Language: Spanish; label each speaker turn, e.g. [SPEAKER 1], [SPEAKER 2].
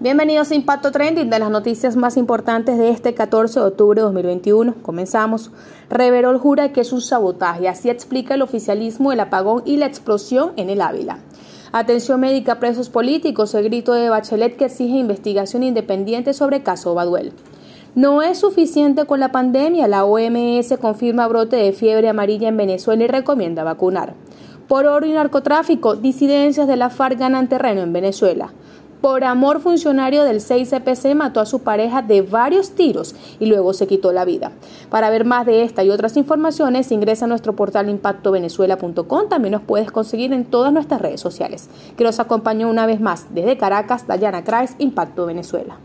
[SPEAKER 1] Bienvenidos a Impacto Trending de las noticias más importantes de este 14 de octubre de 2021. Comenzamos. Reverol jura que es un sabotaje, así explica el oficialismo el apagón y la explosión en el Ávila. Atención médica a presos políticos, el grito de Bachelet que exige investigación independiente sobre caso Baduel. No es suficiente con la pandemia, la OMS confirma brote de fiebre amarilla en Venezuela y recomienda vacunar. Por oro y narcotráfico, disidencias de la FARC ganan terreno en Venezuela. Por amor, funcionario del 6CPC mató a su pareja de varios tiros y luego se quitó la vida. Para ver más de esta y otras informaciones, ingresa a nuestro portal impactovenezuela.com. También nos puedes conseguir en todas nuestras redes sociales. Que nos acompañó una vez más desde Caracas, Dayana Kreis, Impacto Venezuela.